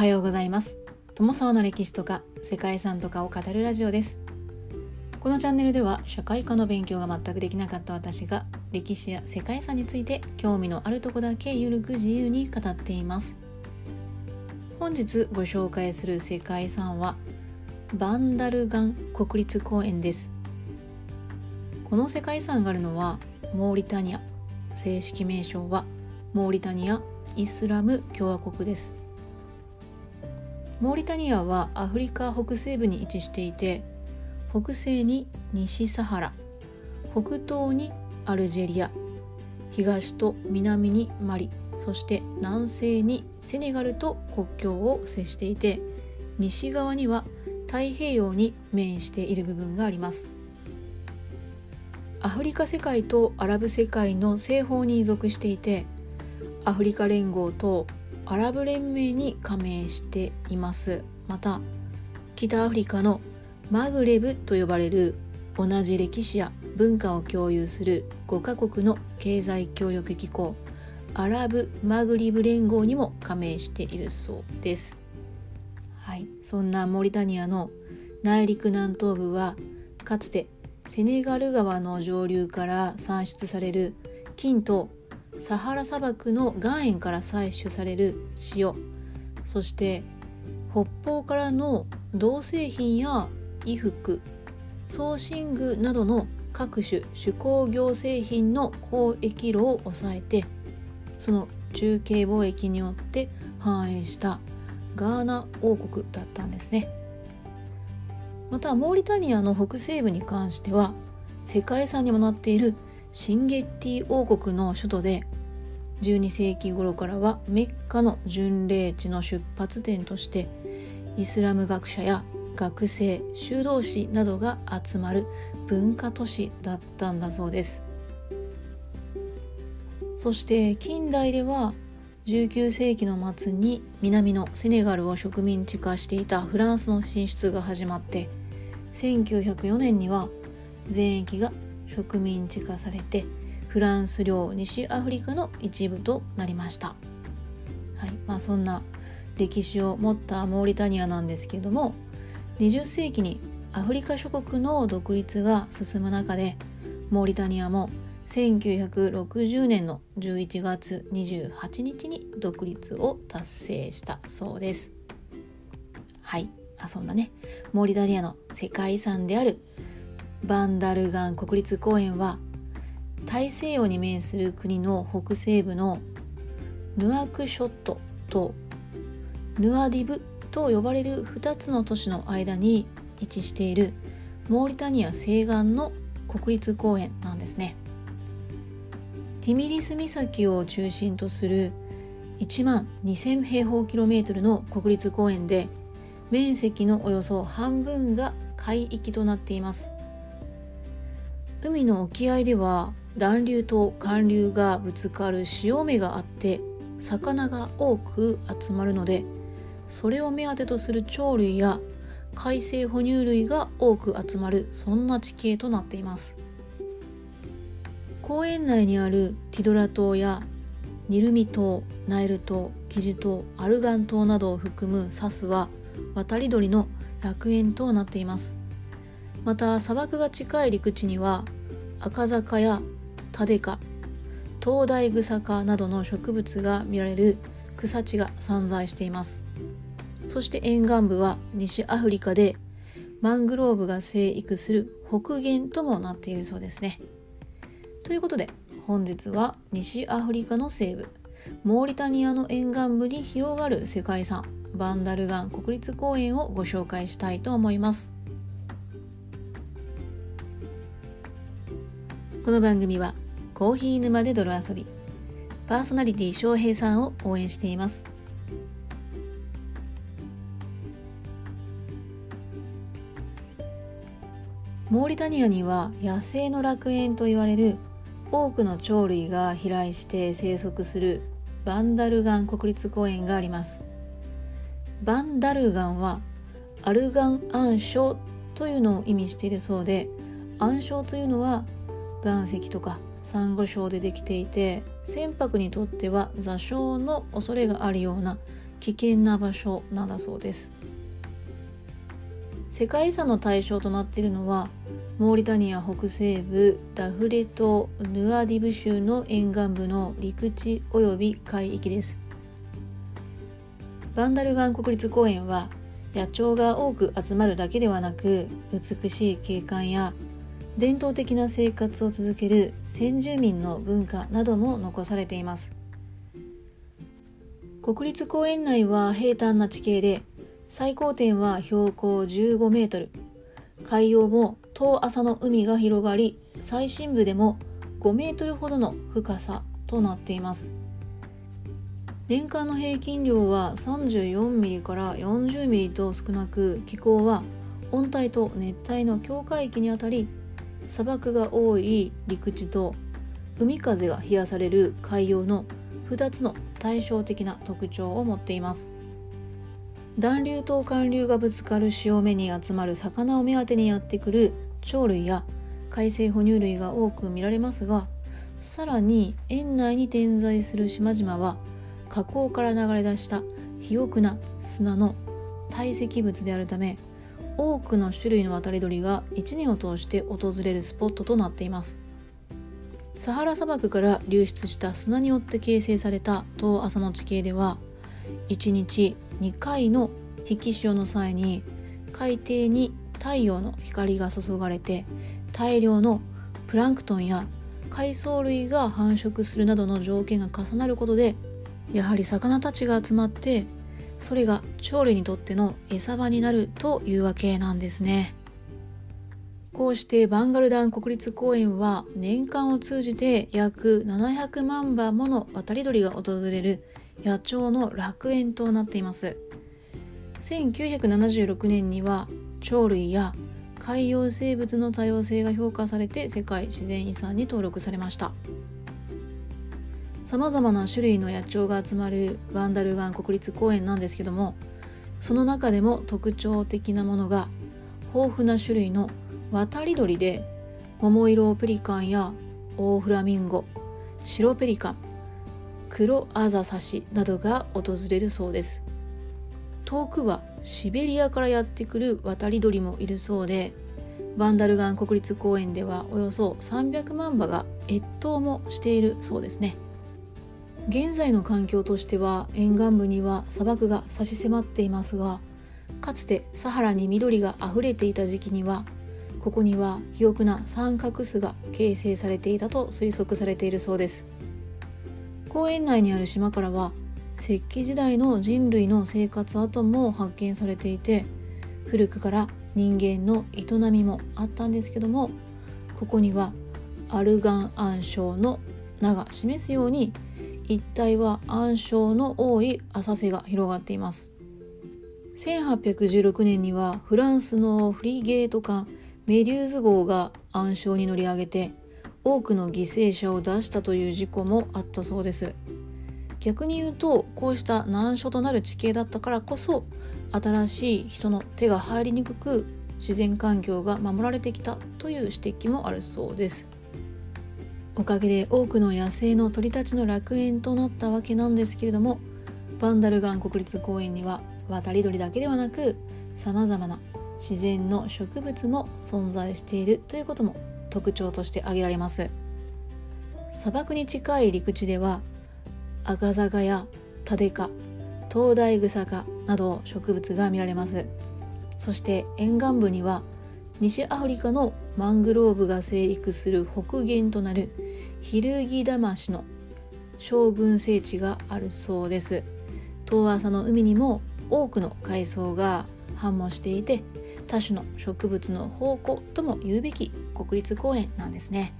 はようございます。友沢の歴史とか世界遺産とかを語るラジオです。このチャンネルでは社会科の勉強が全くできなかった私が歴史や世界遺産について興味のあるとこだけゆるく自由に語っています。本日ご紹介する世界遺産はバンダルガン国立公園です。この世界遺産があるのはモーリタニア。正式名称はモーリタニアイスラム共和国です。モーリタニアはアフリカ北西部に位置していて北西に西サハラ北東にアルジェリア東と南にマリそして南西にセネガルと国境を接していて西側には太平洋に面している部分があります。アフリカ世界とアラブ世界の西方に属していてアフリカ連合とアラブ連盟に加盟していますまた北アフリカのマグレブと呼ばれる同じ歴史や文化を共有する5カ国の経済協力機構アラブ・マグリブ連合にも加盟しているそうです。はい、そんなモリタニアの内陸南東部はかつてセネガル川の上流から産出される金とサハラ砂漠の岩塩から採取される塩。そして北方からの銅製品や衣服送信具などの各種手工業製品の交易路を抑えてその中継貿易によって繁栄したガーナ王国だったんですね。またモーリタニアの北西部に関しては世界遺産にもなっているシンゲッティ王国の首都で12世紀頃からはメッカの巡礼地の出発点としてイスラム学者や学生修道士などが集まる文化都市だったんだそうです。そして近代では19世紀の末に南のセネガルを植民地化していたフランスの進出が始まって1904年には全域が植民地化されてフランス領西アフリカの一部となりました、はいまあ、そんな歴史を持ったモーリタニアなんですけれども20世紀にアフリカ諸国の独立が進む中でモーリタニアも1960年の11月28日に独立を達成したそうです。はい。あ、そんなね、モーリタニアの世界遺産であるバンダルガン国立公園は大西洋に面する国の北西部のヌアクショットとヌアディブと呼ばれる2つの都市の間に位置しているモーリタニア西岸の国立公園なんですね。ティミリス岬を中心とする1万2000平方キロメートルの国立公園で面積のおよそ半分が海域となっています海の沖合では暖流と寒流がぶつかる潮目があって魚が多く集まるのでそれを目当てとする鳥類や海生哺乳類が多く集まるそんな地形となっています。公園内にあるティドラ島やニルミ島ナイル島キジ島アルガン島などを含むサスは渡り鳥の楽園となっています。また砂漠が近い陸地には赤坂やタデカ灯台草科などの植物が見られる草地が散在しています。そして沿岸部は西アフリカでマングローブが生育する北限ともなっているそうですね。ということで本日は西アフリカの西部モーリタニアの沿岸部に広がる世界遺産バンダルガン国立公園をご紹介したいと思います。この番組はコーヒー沼で泥遊びパーソナリティ翔平さんを応援しています。モーリタニアには野生の楽園と言われる多くの鳥類が飛来して生息するバンダルガン国立公園があります。バンダルガンはアルガン暗礁というのを意味しているそうで暗礁というのは岩石とかサンゴ礁でできていて船舶にとっては座礁の恐れがあるような危険な場所なんだそうです。世界遺産の対象となっているのはモーリタニア北西部ダフレ島ヌアディブ州の沿岸部の陸地及び海域です。バンダルガン国立公園は野鳥が多く集まるだけではなく美しい景観や伝統的な生活を続ける先住民の文化なども残されています。国立公園内は平坦な地形で最高点は標高15メートル。海洋も遠浅の海が広がり最深部でも5メートルほどの深さとなっています。年間の平均量は34ミリから40ミリと少なく気候は温帯と熱帯の境界域にあたり砂漠が多い陸地と海風が冷やされる海洋の2つの対照的な特徴を持っています。暖流と寒流がぶつかる潮目に集まる魚を目当てにやってくる鳥類や海生哺乳類が多く見られますがさらに園内に点在する島々は河口から流れ出した肥沃な砂の堆積物であるため多くの種類の渡り鳥が1年を通して訪れるスポットとなっています。サハラ砂漠から流出した砂によって形成された遠浅の地形では1日2回の引き潮の際に海底に太陽の光が注がれて大量のプランクトンや海藻類が繁殖するなどの条件が重なることでやはり魚たちが集まってそれが鳥類にとっての餌場になるというわけなんですね。こうしてバンガルダン国立公園は年間を通じて約700万羽もの渡り鳥が訪れる野鳥の楽園となっています。1976年には鳥類や海洋生物の多様性が評価されて世界自然遺産に登録されました。さまざまな種類の野鳥が集まるバンダルガン国立公園なんですけどもその中でも特徴的なものが豊富な種類の渡り鳥で桃色ペリカンやオオフラミンゴ白ペリカン黒アザサシなどが訪れるそうです。遠くはシベリアからやってくる渡り鳥もいるそうでバンダルガン国立公園ではおよそ300万羽が越冬もしているそうですね。現在の環境としては沿岸部には砂漠が差し迫っていますがかつてサハラに緑があふれていた時期にはここには肥沃な三角巣が形成されていたと推測されているそうです。公園内にある島からは石器時代の人類の生活跡も発見されていて古くから人間の営みもあったんですけどもここにはアルガン暗礁の名が示すように一帯は暗礁の多い浅瀬が広がっています。1816年にはフランスのフリゲート艦メデューズ号が暗礁に乗り上げて多くの犠牲者を出したという事故もあったそうです。逆に言うとこうした難所となる地形だったからこそ新しい人の手が入りにくく自然環境が守られてきたという指摘もあるそうです。おかげで多くの野生の鳥たちの楽園となったわけなんですけれどもバンダルガン国立公園には渡り鳥だけではなくさまざまな自然の植物も存在しているということも特徴として挙げられます。砂漠に近い陸地ではアガザガやタデカ灯台草科など植物が見られます。そして沿岸部には西アフリカのマングローブが生育する北限となるヒルギダマシの将軍聖地があるそうです。遠浅の海にも多くの海藻が繁茂していて多種の植物の宝庫とも言うべき国立公園なんですね。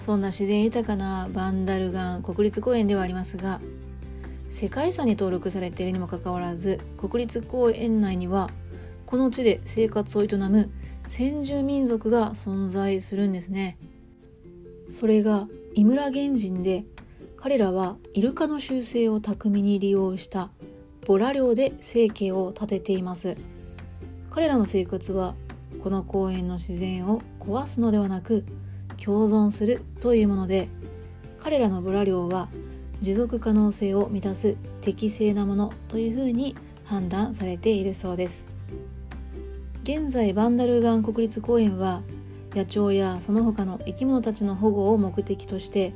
そんな自然豊かなバンダルガン国立公園ではありますが世界遺産に登録されているにもかかわらず国立公園内にはこの地で生活を営む先住民族が存在するんですね。それが井村原人で彼らはイルカの習性を巧みに利用したボラ漁で生計を立てています。彼らの生活はこの公園の自然を壊すのではなく共存するというもので彼らのボラ漁は持続可能性を満たす適正なものというふうに判断されているそうです。現在バンダルガン国立公園は野鳥やその他の生き物たちの保護を目的として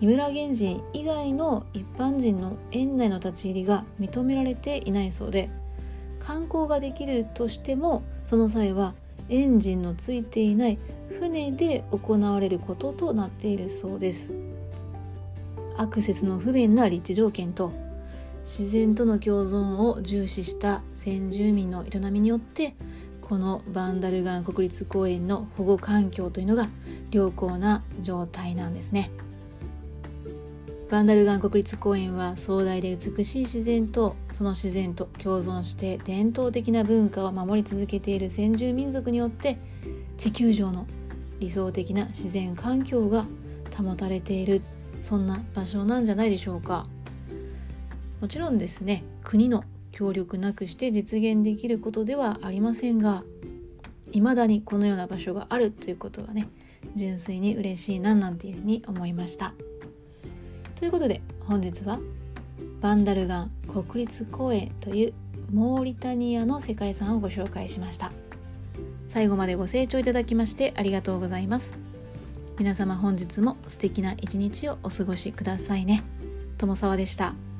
井村原人以外の一般人の園内の立ち入りが認められていないそうで観光ができるとしてもその際はエンジンのついていない船で行われることとなっているそうです。アクセスの不便な立地条件と自然との共存を重視した先住民の営みによってこのバンダルガン国立公園の保護環境というのが良好な状態なんですね。バンダルガン国立公園は壮大で美しい自然とその自然と共存して伝統的な文化を守り続けている先住民族によって地球上の理想的な自然環境が保たれているそんな場所なんじゃないでしょうかもちろんですね国の協力なくして実現できることではありませんが未だにこのような場所があるということはね純粋に嬉しいななんていうふうに思いました。ということで本日はバンダルガン国立公園というモーリタニアの世界遺産をご紹介しました最後までご清聴いただきましてありがとうございます皆様本日も素敵な一日をお過ごしくださいね友沢でした。